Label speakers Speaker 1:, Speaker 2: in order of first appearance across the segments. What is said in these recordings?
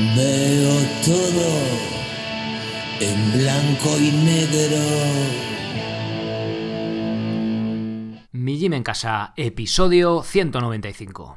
Speaker 1: Veo todo en blanco y negro.
Speaker 2: Mi Gym en Casa, episodio 195.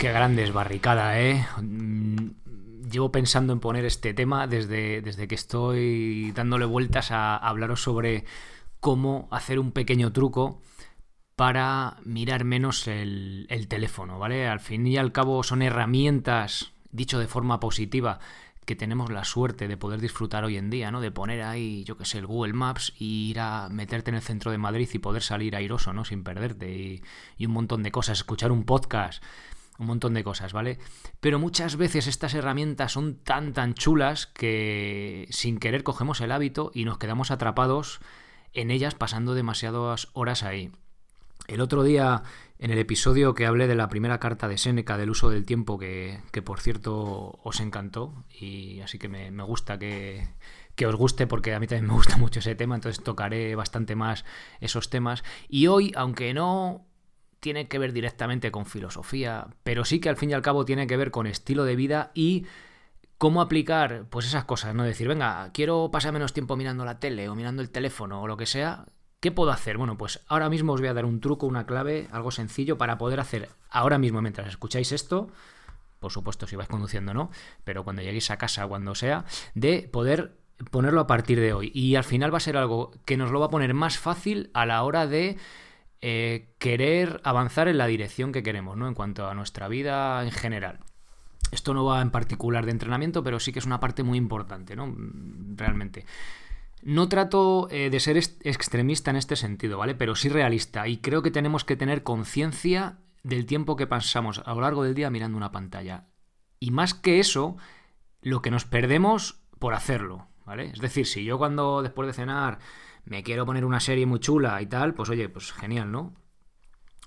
Speaker 2: Qué grande es barricada, ¿eh? Mm, llevo pensando en poner este tema desde, desde que estoy dándole vueltas a, hablaros sobre cómo hacer un pequeño truco para mirar menos el, el, teléfono, ¿vale? Al fin y al cabo son herramientas, dicho de forma positiva, que tenemos la suerte de poder disfrutar hoy en día, ¿no? De poner ahí, yo qué sé, el Google Maps y ir a meterte en el centro de Madrid y poder salir airoso, ¿no? Sin perderte y un montón de cosas, escuchar un podcast un montón de cosas, ¿vale? Pero muchas veces estas herramientas son tan tan chulas que sin querer cogemos el hábito y nos quedamos atrapados en ellas pasando demasiadas horas ahí. El otro día, en el episodio que hablé de la primera carta de Séneca del uso del tiempo, que, que por cierto os encantó, y así que me, me gusta que, que os guste porque a mí también me gusta mucho ese tema, entonces tocaré bastante más esos temas. Y hoy, aunque no tiene que ver directamente con filosofía, pero sí que al fin y al cabo tiene que ver con estilo de vida y cómo aplicar pues esas cosas, no decir, venga, quiero pasar menos tiempo mirando la tele o mirando el teléfono o lo que sea, ¿qué puedo hacer? Bueno, pues ahora mismo os voy a dar un truco, una clave, algo sencillo para poder hacer ahora mismo mientras escucháis esto, por supuesto si vais conduciendo no, pero cuando lleguéis a casa, cuando sea, de poder ponerlo a partir de hoy. Y al final va a ser algo que nos lo va a poner más fácil a la hora de eh, querer avanzar en la dirección que queremos, ¿no? En cuanto a nuestra vida en general. Esto no va en particular de entrenamiento, pero sí que es una parte muy importante, ¿no? Realmente. No trato eh, de ser extremista en este sentido, ¿vale? Pero sí realista. Y creo que tenemos que tener conciencia del tiempo que pasamos a lo largo del día mirando una pantalla. Y más que eso, lo que nos perdemos por hacerlo, ¿vale? Es decir, si yo cuando después de cenar me quiero poner una serie muy chula y tal, pues oye, pues genial, ¿no?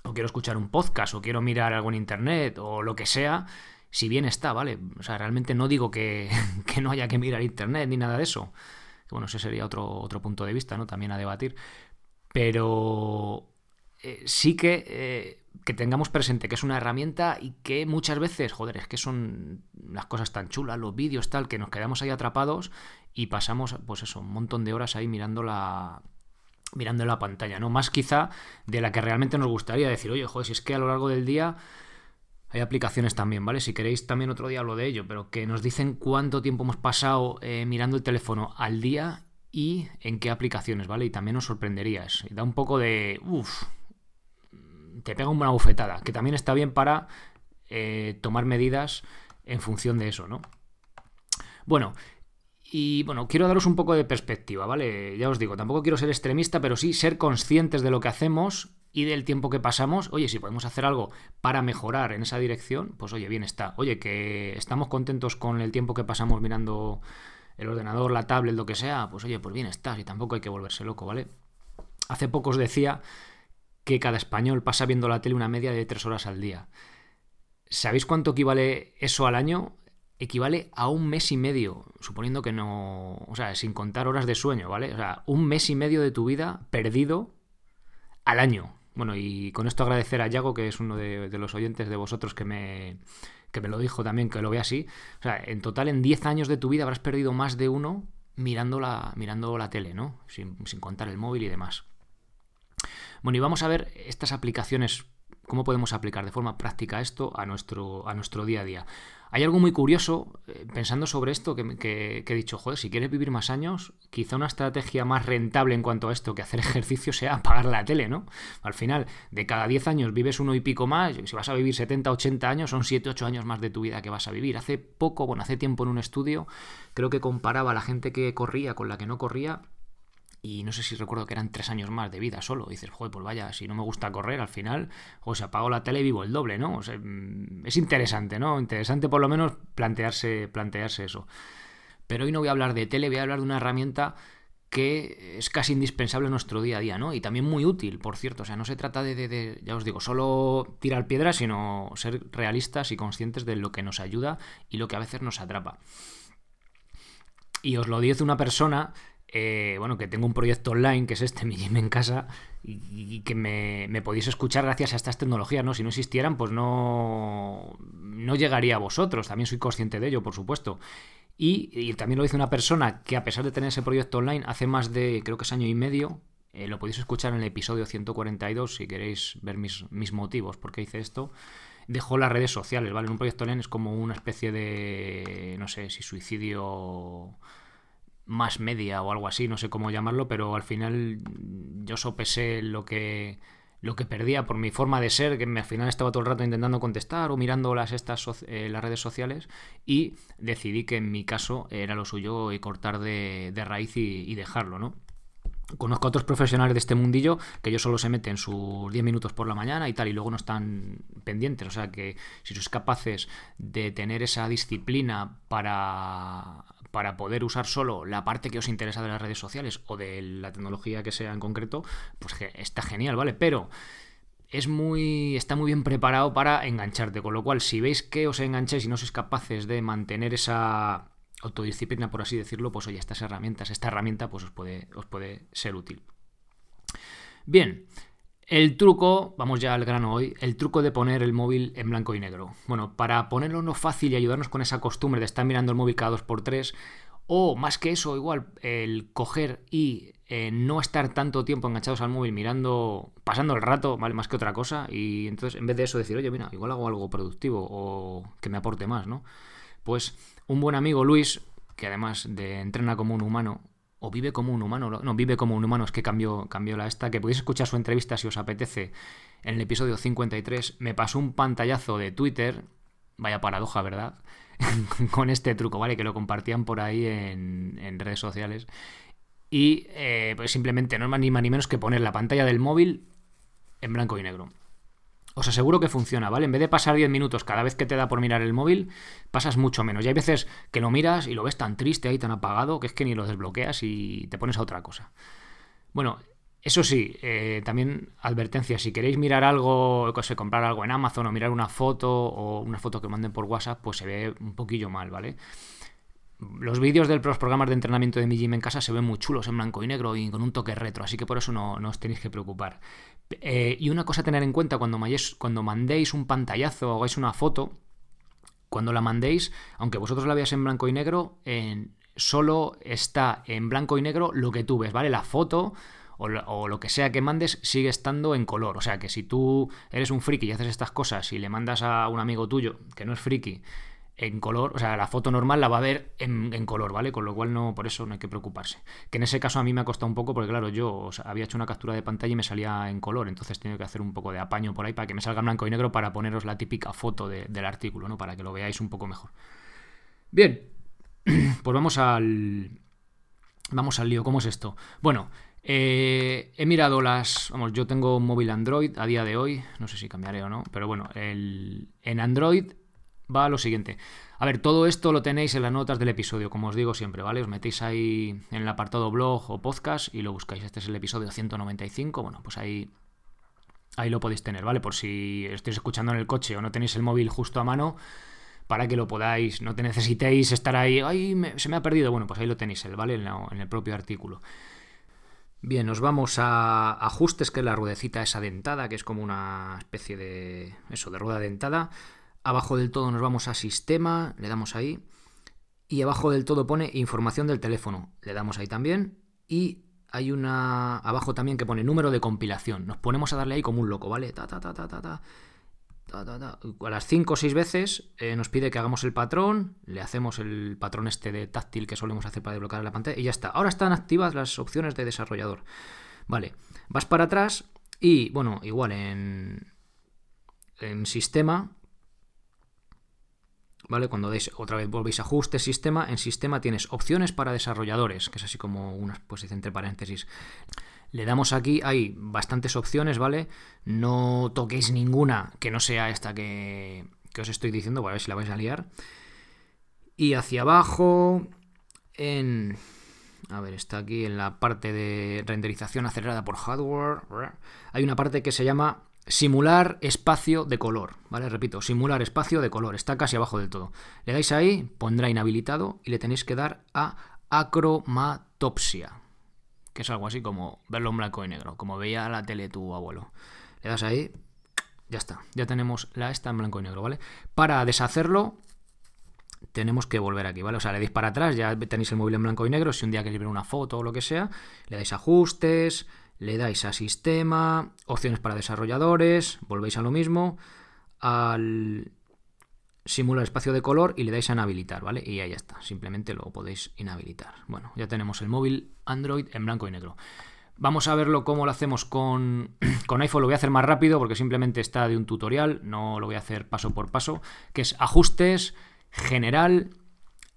Speaker 2: O quiero escuchar un podcast, o quiero mirar algo en internet, o lo que sea, si bien está, ¿vale? O sea, realmente no digo que, que no haya que mirar internet ni nada de eso. Bueno, ese sería otro, otro punto de vista, ¿no? También a debatir. Pero eh, sí que, eh, que tengamos presente que es una herramienta y que muchas veces, joder, es que son las cosas tan chulas, los vídeos tal, que nos quedamos ahí atrapados y pasamos, pues eso, un montón de horas ahí mirando la, mirando la pantalla, ¿no? Más quizá de la que realmente nos gustaría decir, oye, joder, si es que a lo largo del día hay aplicaciones también, ¿vale? Si queréis también otro día hablo de ello, pero que nos dicen cuánto tiempo hemos pasado eh, mirando el teléfono al día y en qué aplicaciones, ¿vale? Y también nos sorprenderías. Da un poco de... Uf, te pega una bufetada, que también está bien para eh, tomar medidas en función de eso, ¿no? Bueno, y bueno, quiero daros un poco de perspectiva, ¿vale? Ya os digo, tampoco quiero ser extremista, pero sí ser conscientes de lo que hacemos y del tiempo que pasamos. Oye, si podemos hacer algo para mejorar en esa dirección, pues oye, bien está. Oye, que estamos contentos con el tiempo que pasamos mirando el ordenador, la tablet, lo que sea, pues oye, pues bien está, y tampoco hay que volverse loco, ¿vale? Hace poco os decía que cada español pasa viendo la tele una media de tres horas al día. ¿Sabéis cuánto equivale eso al año? Equivale a un mes y medio, suponiendo que no. O sea, sin contar horas de sueño, ¿vale? O sea, un mes y medio de tu vida perdido al año. Bueno, y con esto agradecer a Yago, que es uno de, los oyentes de vosotros que me, que me lo dijo también, que lo ve así. O sea, en total en 10 años de tu vida habrás perdido más de uno mirando la, mirando la tele, ¿no? Sin, sin contar el móvil y demás. Bueno, y vamos a ver estas aplicaciones cómo podemos aplicar de forma práctica esto a nuestro, a nuestro día a día. Hay algo muy curioso, eh, pensando sobre esto, que, he dicho, joder, si quieres vivir más años, quizá una estrategia más rentable en cuanto a esto que hacer ejercicio sea apagar la tele, ¿no? Al final, de cada 10 años vives uno y pico más, si vas a vivir 70, 80 años, son 7, 8 años más de tu vida que vas a vivir. Hace poco, bueno, hace tiempo en un estudio, creo que comparaba a la gente que corría con la que no corría y no sé si recuerdo que eran tres años más de vida solo. Y dices, joder, pues vaya, si no me gusta correr, al final, o se apago la tele y vivo el doble, ¿no? O sea, mm, es interesante, ¿no? Interesante por lo menos plantearse, plantearse eso. Pero hoy no voy a hablar de tele, voy a hablar de una herramienta que es casi indispensable en nuestro día a día, ¿no? Y también muy útil, por cierto. O sea, no se trata de, de, ya os digo, solo tirar piedras, sino ser realistas y conscientes de lo que nos ayuda y lo que a veces nos atrapa. Y os lo dice una persona eh, bueno, que tengo un proyecto online, que es este, mi gym en casa, y, que me, podéis escuchar gracias a estas tecnologías, ¿no? Si no existieran, pues no, no llegaría a vosotros, también soy consciente de ello, por supuesto. Y, también lo dice una persona que a pesar de tener ese proyecto online, hace más de, creo que es año y medio, eh, lo podéis escuchar en el episodio 142 si queréis ver mis, mis motivos por qué hice esto, dejó las redes sociales, ¿vale? Un proyecto online es como una especie de, no sé, si suicidio más media o algo así, no sé cómo llamarlo, pero al final yo sopesé lo que lo que perdía por mi forma de ser, que al final estaba todo el rato intentando contestar o mirando las, estas, eh, las redes sociales y decidí que en mi caso era lo suyo y cortar de, raíz y, dejarlo, ¿no? Conozco a otros profesionales de este mundillo que ellos solo se meten sus 10 minutos por la mañana y tal, y luego no están pendientes. O sea que si sois capaces de tener esa disciplina para para poder usar solo la parte que os interesa de las redes sociales o de la tecnología que sea en concreto, pues está genial, ¿vale? Pero es muy. está muy bien preparado para engancharte. Con lo cual, si veis que os enganchéis y no sois capaces de mantener esa autodisciplina, por así decirlo, pues oye, estas herramientas, esta herramienta, pues os puede, os puede ser útil. Bien. El truco, vamos ya al grano hoy, el truco de poner el móvil en blanco y negro. Bueno, para ponerlo no fácil y ayudarnos con esa costumbre de estar mirando el móvil cada dos por tres, o más que eso, igual, el coger y eh, no estar tanto tiempo enganchados al móvil mirando, pasando el rato, ¿vale? Más que otra cosa. Y entonces, en vez de eso, decir, oye, mira, igual hago algo productivo o que me aporte más, ¿no? Pues un buen amigo, Luis, que además de entrena como un humano, o vive como un humano, no, vive como un humano, es que cambió, cambió la esta, que podéis escuchar su entrevista si os apetece en el episodio 53, me pasó un pantallazo de Twitter, vaya paradoja, ¿verdad? Con este truco, ¿vale? Que lo compartían por ahí en, redes sociales. Y eh, pues simplemente no es ni más ni menos que poner la pantalla del móvil en blanco y negro. Os aseguro que funciona, ¿vale? En vez de pasar 10 minutos cada vez que te da por mirar el móvil, pasas mucho menos. Y hay veces que lo miras y lo ves tan triste ahí, tan apagado, que es que ni lo desbloqueas y te pones a otra cosa. Bueno, eso sí, eh, también advertencia, si queréis mirar algo, o comprar algo en Amazon o mirar una foto o una foto que manden por WhatsApp, pues se ve un poquillo mal, ¿vale? los vídeos de los programas de entrenamiento de mi gym en casa se ven muy chulos en blanco y negro y con un toque retro, así que por eso no, os tenéis que preocupar. Eh, y una cosa a tener en cuenta cuando, cuando mandéis un pantallazo o hagáis una foto, cuando la mandéis, aunque vosotros la veáis en blanco y negro, solo está en blanco y negro lo que tú ves, ¿vale? La foto o lo, que sea que mandes sigue estando en color. O sea que si tú eres un friki y haces estas cosas y le mandas a un amigo tuyo que no es friki en color, o sea, la foto normal la va a ver en, color, ¿vale? Con lo cual no, por eso no hay que preocuparse. Que en ese caso a mí me ha costado un poco porque, claro, yo había hecho una captura de pantalla y me salía en color, entonces tengo que hacer un poco de apaño por ahí para que me salga blanco y negro para poneros la típica foto del artículo, ¿no? Para que lo veáis un poco mejor. Bien, pues vamos al... Vamos al lío, ¿cómo es esto? Bueno, eh, he mirado las. Vamos, yo tengo un móvil Android a día de hoy. No sé si cambiaré o no. Pero bueno, el, en Android va a lo siguiente. A ver, todo esto lo tenéis en las notas del episodio, como os digo siempre, ¿vale? Os metéis ahí en el apartado blog o podcast y lo buscáis. Este es el episodio 195. Bueno, pues ahí, ahí lo podéis tener, ¿vale? Por si estáis escuchando en el coche o no tenéis el móvil justo a mano, para que lo podáis, no te necesitéis estar ahí, ¡ay! se me ha perdido. Bueno, pues ahí lo tenéis, ¿vale? En, en el propio artículo. Bien, nos vamos a ajustes, que es la ruedecita esa dentada, que es como una especie de eso, de rueda dentada. Abajo del todo nos vamos a sistema, le damos ahí. Y abajo del todo pone información del teléfono, le damos ahí también. Y hay una abajo también que pone número de compilación. Nos ponemos a darle ahí como un loco, ¿vale? Ta, ta, ta, ta, ta, ta. A las 5 o 6 veces eh, nos pide que hagamos el patrón, le hacemos el patrón este de táctil que solemos hacer para desbloquear la pantalla y ya está. Ahora están activas las opciones de desarrollador. Vale, vas para atrás y, bueno, igual en, en sistema, ¿vale? Cuando deis otra vez volvéis a ajuste sistema, en sistema tienes opciones para desarrolladores, que es así como una pues entre paréntesis. Le damos aquí, hay bastantes opciones, ¿vale? No toquéis ninguna que no sea esta que, os estoy diciendo, para ver si la vais a liar. Y hacia abajo, en... A ver, está aquí en la parte de renderización acelerada por hardware. Hay una parte que se llama simular espacio de color, ¿vale? Repito, simular espacio de color, está casi abajo del todo. Le dais ahí, pondrá inhabilitado y le tenéis que dar a acromatopsia, que es algo así como verlo en blanco y negro, como veía la tele tu abuelo. Le das ahí, ya está, ya tenemos la esta en blanco y negro, ¿vale? Para deshacerlo, tenemos que volver aquí, ¿vale? O sea, le dais para atrás, ya tenéis el móvil en blanco y negro, si un día queréis ver una foto o lo que sea, le dais ajustes, le dais a sistema, opciones para desarrolladores, volvéis a lo mismo, al simular espacio de color y le dais a inhabilitar, ¿vale? Y ahí ya está, simplemente lo podéis inhabilitar. Bueno, ya tenemos el móvil Android en blanco y negro. Vamos a verlo cómo lo hacemos con, con, iPhone. Lo voy a hacer más rápido porque simplemente está de un tutorial, no lo voy a hacer paso por paso, que es ajustes, general,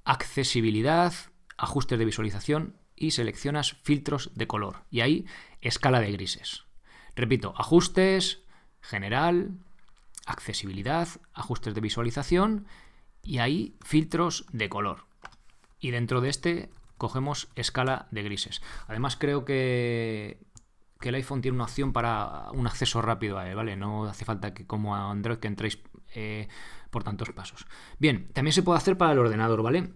Speaker 2: accesibilidad, ajustes de visualización y seleccionas filtros de color. Y ahí escala de grises. Repito, ajustes, general, accesibilidad, ajustes de visualización y ahí filtros de color. Y dentro de este cogemos escala de grises. Además creo que, el iPhone tiene una opción para un acceso rápido a él, ¿vale? No hace falta que como a Android que entréis eh, por tantos pasos. Bien, también se puede hacer para el ordenador, ¿vale?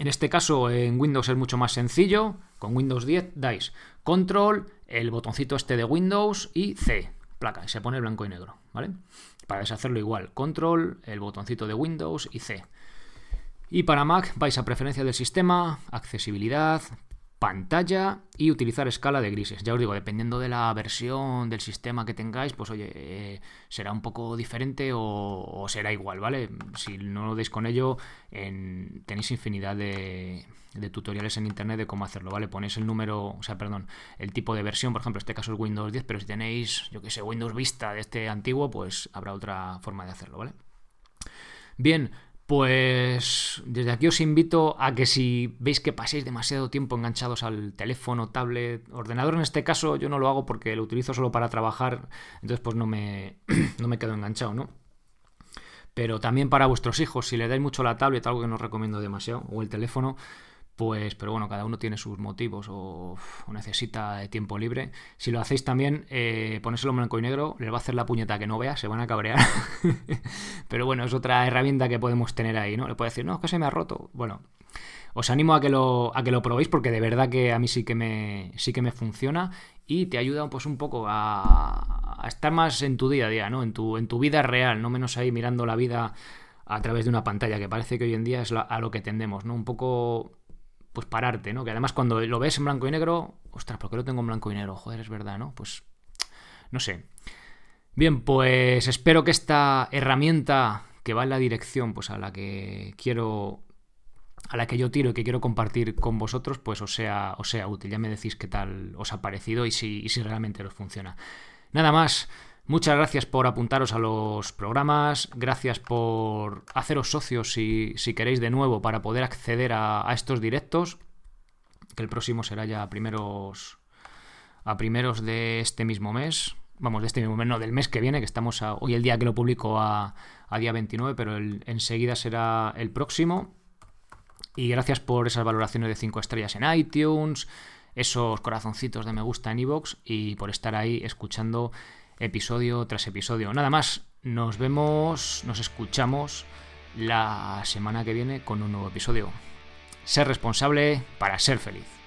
Speaker 2: En este caso en Windows es mucho más sencillo. Con Windows 10 dais control, el botoncito este de Windows y C, placa, y se pone blanco y negro, ¿vale? Para deshacerlo igual, control, el botoncito de Windows y C. Y para Mac vais a preferencia del sistema, accesibilidad, pantalla y utilizar escala de grises. Ya os digo, dependiendo de la versión del sistema que tengáis, pues oye, eh, será un poco diferente o, será igual, ¿vale? Si no lo deis con ello, tenéis infinidad de, tutoriales en internet de cómo hacerlo, ¿vale? Ponéis el número, o sea, perdón, el tipo de versión, por ejemplo, en este caso es Windows 10, pero si tenéis, yo que sé, Windows Vista de este antiguo, pues habrá otra forma de hacerlo, ¿vale? Bien, pues desde aquí os invito a que si veis que paséis demasiado tiempo enganchados al teléfono, tablet, ordenador, en este caso yo no lo hago porque lo utilizo solo para trabajar, entonces pues no me, no me quedo enganchado, ¿no? Pero también para vuestros hijos, si le dais mucho la tablet, algo que no os recomiendo demasiado, o el teléfono, pues, pero bueno, cada uno tiene sus motivos o, necesita tiempo libre. Si lo hacéis también, eh, ponérselo en blanco y negro, les va a hacer la puñeta que no vea, se van a cabrear. pero bueno, es otra herramienta que podemos tener ahí, ¿no? Le puede decir, no, es que se me ha roto. Bueno, os animo a que lo, a que lo probéis porque de verdad que a mí sí que me, sí que me funciona y te ayuda pues un poco a, estar más en tu día a día, ¿no? En tu, en tu vida real, no menos ahí mirando la vida a través de una pantalla, que parece que hoy en día es a lo que tendemos, ¿no? Un poco pues pararte, ¿no? Que además cuando lo ves en blanco y negro, ostras, ¿por qué lo tengo en blanco y negro? Joder, es verdad, ¿no? Pues no sé. Bien, pues espero que esta herramienta que va en la dirección pues a la que quiero a la que yo tiro y que quiero compartir con vosotros, pues os sea, os sea útil. Ya me decís qué tal os ha parecido y si, y si realmente os funciona. Nada más. Muchas gracias por apuntaros a los programas, gracias por haceros socios si, queréis de nuevo para poder acceder a, estos directos, que el próximo será ya a primeros, a primeros de este mismo mes, vamos, de este mismo mes, no, del mes que viene, que estamos hoy el día que lo publico a, día 29, pero enseguida será el próximo. Y gracias por esas valoraciones de 5 estrellas en iTunes, esos corazoncitos de me gusta en iVoox y por estar ahí escuchando episodio tras episodio. Nada más, nos vemos, nos escuchamos la semana que viene con un nuevo episodio. Ser responsable para ser feliz.